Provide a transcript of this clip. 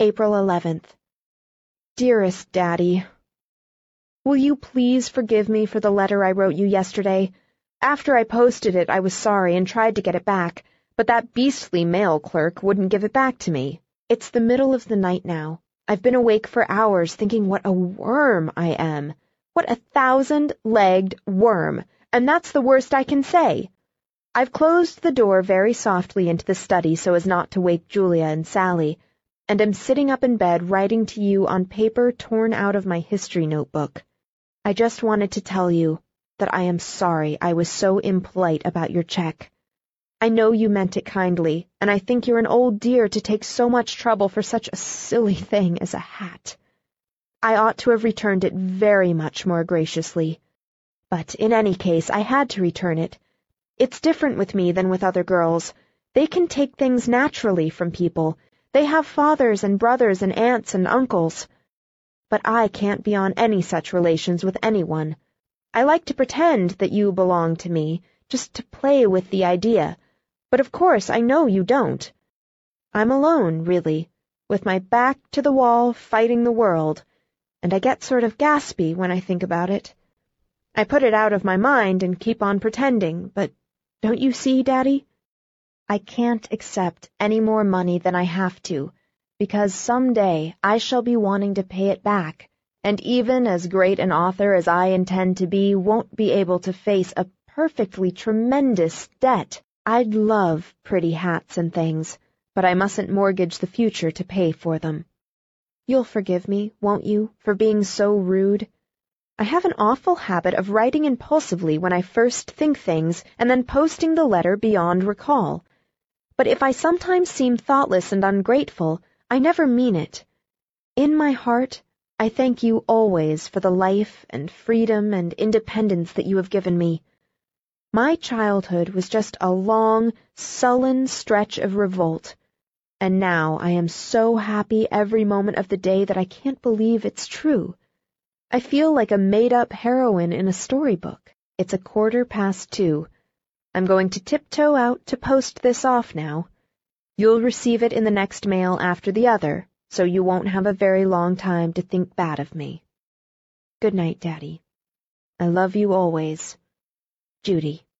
April 11th. Dearest Daddy, Will you please forgive me for the letter I wrote you yesterday? After I posted it, I was sorry and tried to get it back, but that beastly mail clerk wouldn't give it back to me. It's the middle of the night now. I've been awake for hours thinking what a worm I am. What a thousand-legged worm, and that's the worst I can say. I've closed the door very softly into the study so as not to wake Julia and Sallie, and am sitting up in bed writing to you on paper torn out of my history notebook. I just wanted to tell you that I am sorry I was so impolite about your check. I know you meant it kindly, and I think you're an old dear to take so much trouble for such a silly thing as a hat. I ought to have returned it very much more graciously. But in any case, I had to return it. It's different with me than with other girls. They can take things naturally from people. They have fathers and brothers and aunts and uncles but I can't be on any such relations with anyone. I like to pretend that you belong to me, just to play with the idea, but of course I know you don't. I'm alone, really, with my back to the wall fighting the world, and I get sort of gaspy when I think about it. I put it out of my mind and keep on pretending, but don't you see, Daddy? I can't accept any more money than I have to, because some day I shall be wanting to pay it back, and even as great an author as I intend to be won't be able to face a perfectly tremendous debt. I'd love pretty hats and things, but I mustn't mortgage the future to pay for them. You'll forgive me, won't you, for being so rude? I have an awful habit of writing impulsively when I first think things and then posting the letter beyond recall. But if I sometimes seem thoughtless and ungrateful, I never mean it. In my heart, I thank you always for the life and freedom and independence that you have given me. My childhood was just a long, sullen stretch of revolt, and now I am so happy every moment of the day that I can't believe it's true. I feel like a made-up heroine in a storybook. It's a quarter past two. I'm going to tiptoe out to post this off now. You'll receive it in the next mail after the other, so you won't have a very long time to think bad of me. Good night, Daddy. I love you always. Judy.